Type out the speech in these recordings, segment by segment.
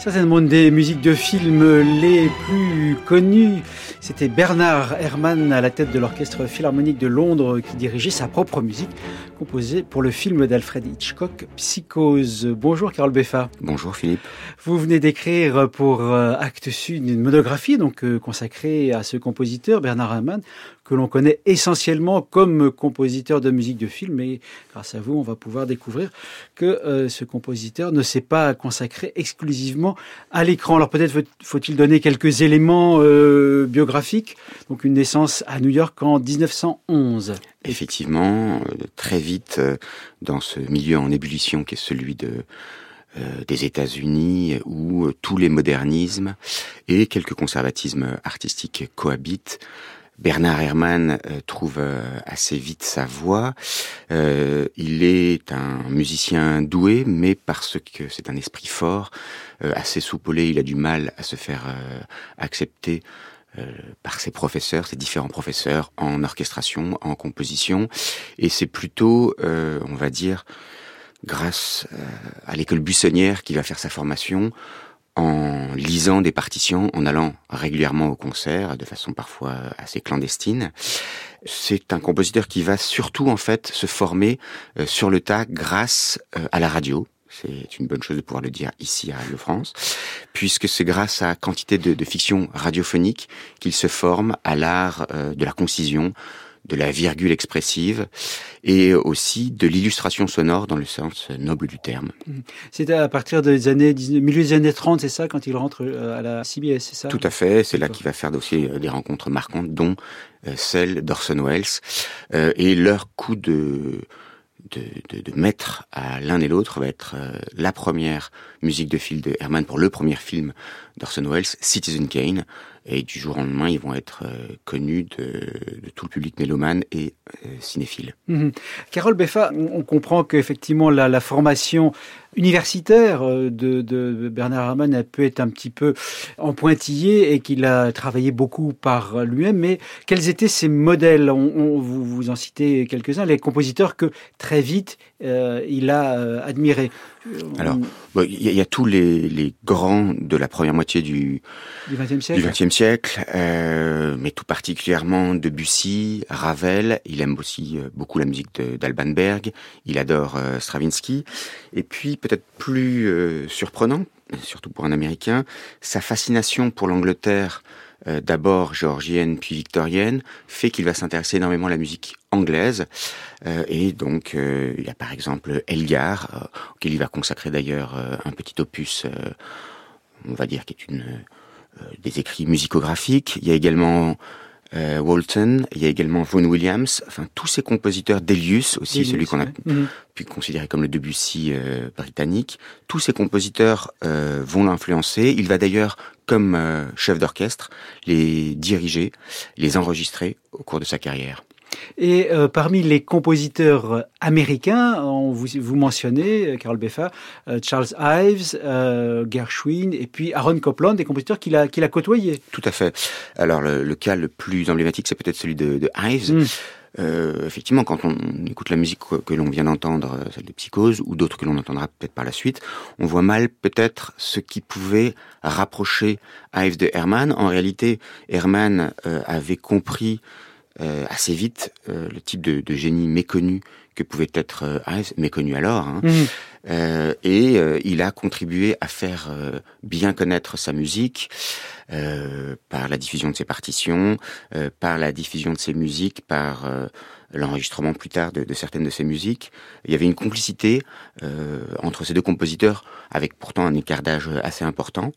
certainement des musiques de films les plus connues. C'était Bernard Herrmann à la tête de l'Orchestre Philharmonique de Londres qui dirigeait sa propre musique composée pour le film d'Alfred Hitchcock, Psychose. Bonjour Carole Beffa. Bonjour Philippe. Vous venez d'écrire pour euh, Actes Sud une monographie donc euh, consacrée à ce compositeur Bernard Herrmann que l'on connaît essentiellement comme compositeur de musique de film. Et grâce à vous, on va pouvoir découvrir que euh, ce compositeur ne s'est pas consacré exclusivement à l'écran. Alors peut-être faut-il donner quelques éléments euh, biographiques. Donc une naissance à New York en 1911. Effectivement, euh, très vite dans ce milieu en ébullition qui est celui de des États-Unis où tous les modernismes et quelques conservatismes artistiques cohabitent. Bernard Herrmann euh, trouve euh, assez vite sa voix. Euh, il est un musicien doué, mais parce que c'est un esprit fort, assez soupolé, il a du mal à se faire accepter par ses professeurs, ses différents professeurs en orchestration, en composition. Et c'est plutôt, on va dire, grâce à l'école buissonnière qu'il va faire sa formation en lisant des partitions, en allant régulièrement au concert, de façon parfois assez clandestine. C'est un compositeur qui va surtout en fait se former euh, sur le tas grâce euh, à la radio. C'est une bonne chose de pouvoir le dire ici à Radio France, puisque c'est grâce à quantité de, de fiction radiophonique qu'il se forme à l'art euh, de la concision, de la virgule expressive et aussi de l'illustration sonore dans le sens noble du terme. Mmh. C'est à partir des années milieu des années 30, c'est ça, quand il rentre euh, à la CBS, c'est ça? Tout à fait, c'est là qu'il va faire aussi euh, des rencontres marquantes, dont celle d'Orson Welles et leur coup de de, de, de, mettre à l'un et l'autre va être la première musique de film de Herman pour le premier film d'Orson Welles, Citizen Kane, et du jour au lendemain, ils vont être euh, connus de, tout le public mélomane et euh, cinéphile. Mmh. Carole Beffa, on comprend qu'effectivement la, la, formation universitaire euh, de, Bernard Herrmann elle peut être un petit peu en pointillé et qu'il a travaillé beaucoup par lui-même. Mais quels étaient ses modèles? Vous, vous en citez quelques-uns, les compositeurs que très vite euh, il a euh, admiré. Alors, il y, y, a tous les, les, grands de la première moitié du XXe siècle, du 20e siècle euh, mais tout particulièrement Debussy, Ravel. Il aime aussi beaucoup la musique d'Alban Berg. Il adore Stravinsky. Et puis, peut-être plus surprenant, surtout pour un Américain, sa fascination pour l'Angleterre euh, d'abord géorgienne puis victorienne, fait qu'il va s'intéresser énormément à la musique anglaise. Euh, et donc, euh, il y a par exemple Elgar, auquel il va consacrer d'ailleurs un petit opus, on va dire, qui est une des écrits musicographiques. Il y a également euh, Walton, il y a également Vaughan Williams, enfin tous ces compositeurs, Delius aussi, Delius, celui qu'on a mmh. pu considérer comme le Debussy euh, britannique, tous ces compositeurs euh, vont l'influencer. Il va d'ailleurs, comme euh, chef d'orchestre, les diriger, les enregistrer au cours de sa carrière. Et euh, parmi les compositeurs américains, on vous, vous mentionnez, Carol Beffa, Charles Ives, Gershwin et puis Aaron Copland, des compositeurs qu'il a, qu'il a côtoyés. Tout à fait. Alors le, cas le plus emblématique, c'est peut-être celui de, de Ives. Mm. Euh, effectivement, quand on écoute la musique que, l'on vient d'entendre, euh, celle des psychoses, ou d'autres que l'on entendra peut-être par la suite, on voit mal peut-être ce qui pouvait rapprocher Ives de Herman. En réalité, Herman euh, avait compris assez vite le type de, de, génie méconnu que pouvait être Ives, méconnu alors, hein. mmh. et il a contribué à faire bien connaître sa musique. Euh, par la diffusion de ses partitions, euh, par la diffusion de ses musiques, par euh, l'enregistrement plus tard de, de, certaines de ses musiques. Il y avait une complicité entre ces deux compositeurs, avec pourtant un écart d'âge assez important,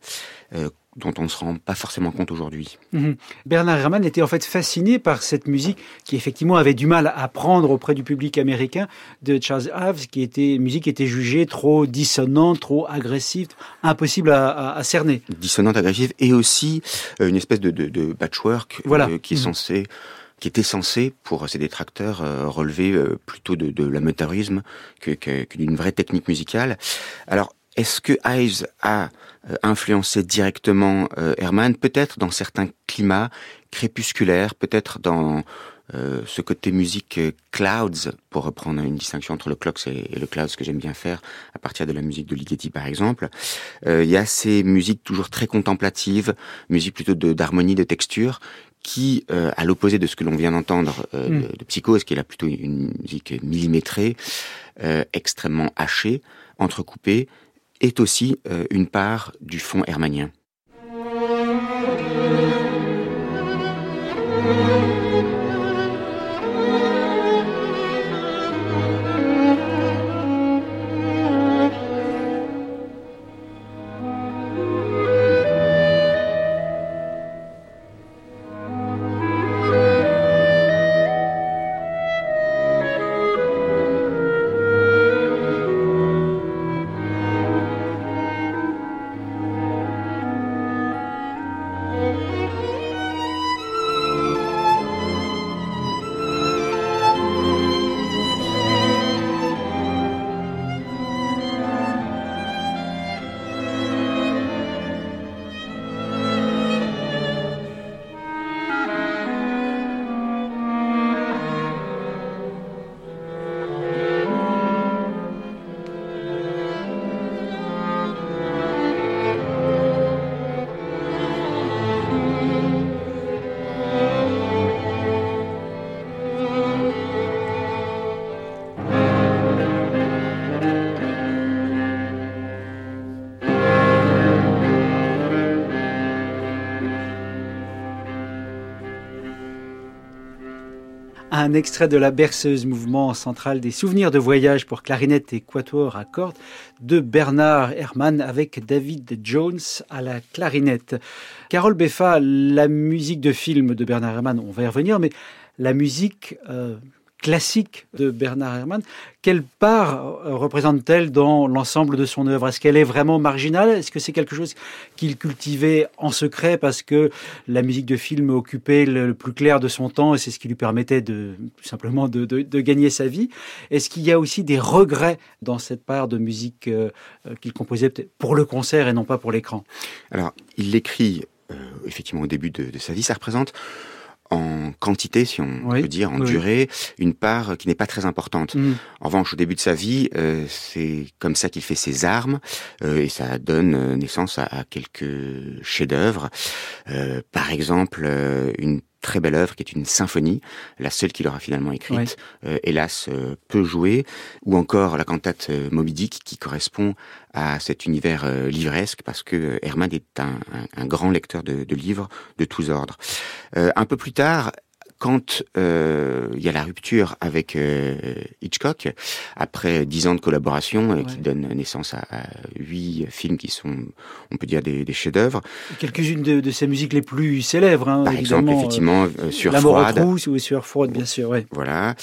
dont on ne se rend pas forcément compte aujourd'hui. Mhm. Bernard Herrmann était en fait fasciné par cette musique qui effectivement avait du mal à prendre auprès du public américain de Charles Ives, qui était musique qui était jugée trop dissonante, trop agressive, impossible à, à, cerner. Dissonante, agressive, et aussi euh, une espèce de, de, de patchwork voilà. Euh, qui est mhm. qui était censé, pour ses détracteurs, euh, relever plutôt de, de l'amateurisme que, que, d'une vraie technique musicale. Alors, est-ce que Ives a euh, influencé directement euh, Herman Peut-être dans certains climats crépusculaires, peut-être dans euh, ce côté musique clouds, pour reprendre une distinction entre le clocks et, le clouds que j'aime bien faire à partir de la musique de Ligeti par exemple. Il y a ces musiques toujours très contemplatives, musique plutôt d'harmonie, de, texture, qui, à l'opposé de ce que l'on vient d'entendre mm. de, de, Psychose, qui est là plutôt une musique millimétrée, extrêmement hachée, entrecoupée, est aussi euh, une part du fond hermanien. Un extrait de la berceuse mouvement central des souvenirs de voyage pour clarinette et quatuor à cordes de Bernard Herrmann avec David Jones à la clarinette. Carole Beffa, la musique de film de Bernard Herrmann, on va y revenir, mais la musique euh, classique de Bernard Herrmann. Quelle part euh, représente-t-elle dans l'ensemble de son œuvre? Est-ce qu'elle est vraiment marginale? Est-ce que c'est quelque chose qu'il cultivait en secret parce que la musique de film occupait le plus clair de son temps et c'est ce qui lui permettait de tout simplement de, gagner sa vie? Est-ce qu'il y a aussi des regrets dans cette part de musique euh, euh, qu'il composait pour le concert et non pas pour l'écran? Alors, il l'écrit effectivement au début de sa vie. Ça représente en quantité, si on peut dire, en durée, une part qui n'est pas très importante. Mm. En revanche, au début de sa vie, euh, c'est comme ça qu'il fait ses armes euh, et ça donne euh, naissance à, à quelques chefs-d'œuvre. par exemple, une très belle œuvre qui est une symphonie, la seule qu'il aura finalement écrite, euh, hélas euh, peu jouée, ou encore la cantate euh, Moby Dick qui correspond à cet univers livresque parce que Herman est un, un, grand lecteur de, de, livres de tous ordres. un peu plus tard, quand euh, il y a la rupture avec euh, Hitchcock, après dix ans de collaboration, euh, qui donne naissance à, huit films qui sont, on peut dire, des, des chefs-d'œuvre. Quelques-unes de, de, ses musiques les plus célèbres, hein, par exemple, effectivement, sur Froide. ou sur Froide, bien sûr, ouais. Voilà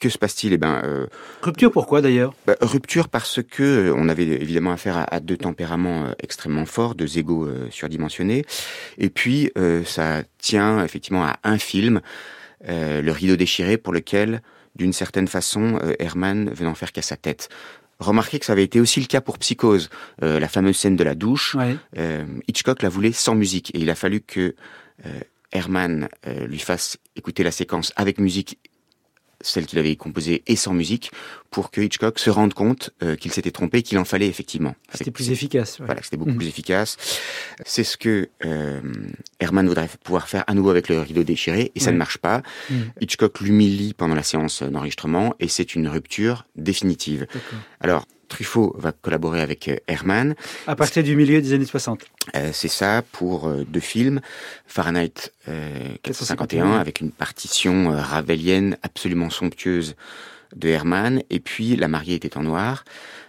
que se passe-t-il? Eh ben, euh, rupture pourquoi d'ailleurs? bah, Rupture parce que euh, on avait évidemment affaire à, deux tempéraments euh, extrêmement forts, deux égaux surdimensionnés, et puis ça tient effectivement à un film, Le Rideau déchiré, pour lequel, d'une certaine façon, Herman venait en faire qu'à sa tête. Remarquez que ça avait été aussi le cas pour Psychose, la fameuse scène de la douche. Hitchcock la voulait sans musique, et il a fallu que Herman lui fasse écouter la séquence avec musique celle qu'il avait composée et sans musique, pour que Hitchcock se rende compte euh, qu'il s'était trompé, qu'il en fallait effectivement. C'était plus efficace. Voilà, c'était beaucoup mhm. plus efficace. C'est ce que euh, Herman voudrait pouvoir faire à nouveau avec le rideau déchiré, et ça ne marche pas. Mhm. Hitchcock l'humilie pendant la séance d'enregistrement, et c'est une rupture définitive. Alors, Truffaut va collaborer avec euh, Herman. À partir du milieu des années 60. Euh, c'est ça, pour euh, deux films. Fahrenheit 451, avec une partition ravelienne absolument somptueuse de Herman. Et puis, La mariée était en noir.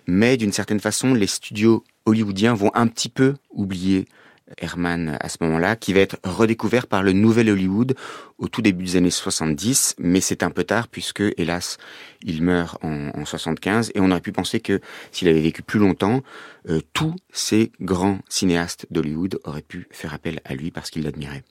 Mais d'une certaine façon, les studios hollywoodiens vont un petit peu oublier Herman à ce moment-là, qui va être redécouvert par le nouvel Hollywood au tout début des années 70, mais c'est un peu tard puisque, hélas, il meurt en, 75 et on aurait pu penser que s'il avait vécu plus longtemps, euh, tous ces grands cinéastes d'Hollywood auraient pu faire appel à lui parce qu'ils l'admiraient.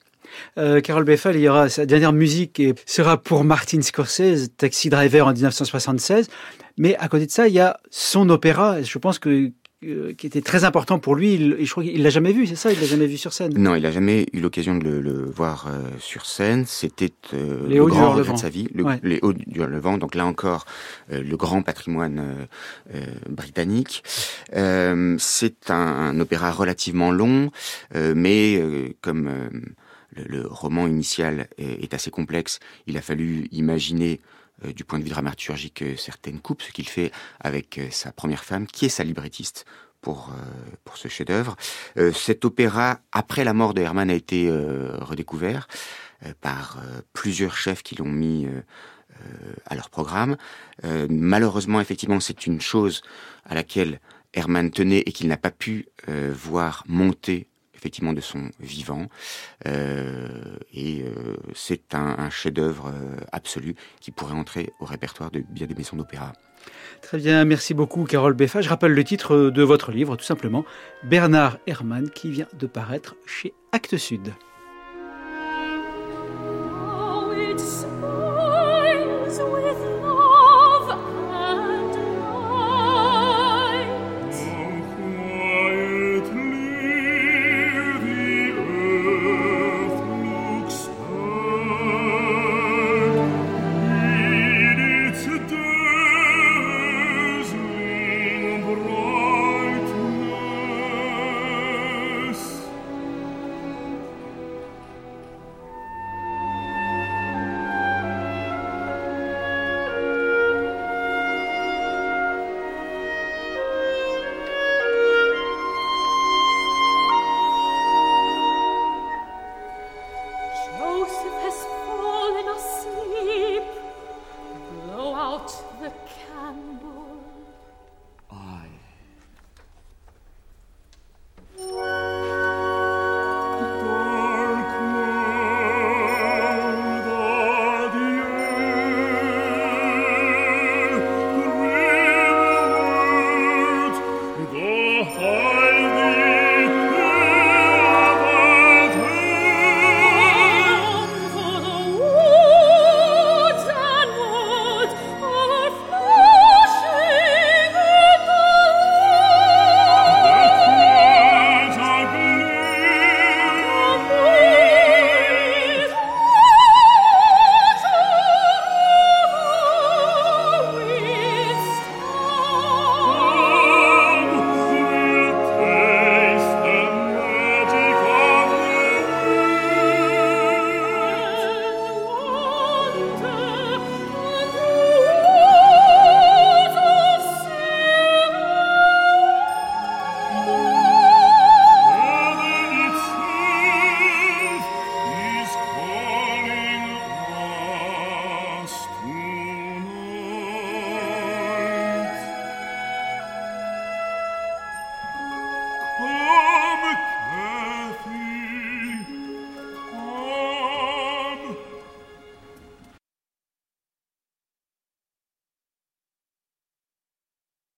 Euh, Carole Beffal, il y aura sa dernière musique et sera pour Martin Scorsese, Taxi Driver en 1976. Mais à côté de ça, il y a son opéra. Je pense que euh, qui était très important pour lui. et je crois qu'il l'a jamais vu, c'est ça Il l'a jamais vu sur scène Non, il n'a jamais eu l'occasion de le, voir euh, sur scène. C'était euh, le grand regret de sa vie, le, les hauts du le vent. Donc là encore, le grand patrimoine britannique. c'est un, opéra relativement long, mais comme le, le, roman initial est, est, assez complexe, il a fallu imaginer euh, du point de vue dramaturgique euh, certaines coupes, ce qu'il fait avec euh, sa première femme, qui est sa librettiste pour, pour ce chef-d'œuvre. cet opéra, après la mort de Hermann, a été redécouvert par plusieurs chefs qui l'ont mis à leur programme. malheureusement, effectivement, c'est une chose à laquelle Hermann tenait et qu'il n'a pas pu voir monter effectivement de son vivant. Euh, et euh, c'est un, chef-d'œuvre euh, absolu qui pourrait entrer au répertoire de bien des maisons d'opéra. Très bien, merci beaucoup Carole Beffa. Je rappelle le titre de votre livre, tout simplement, Bernard Herrmann, qui vient de paraître chez Actes Sud.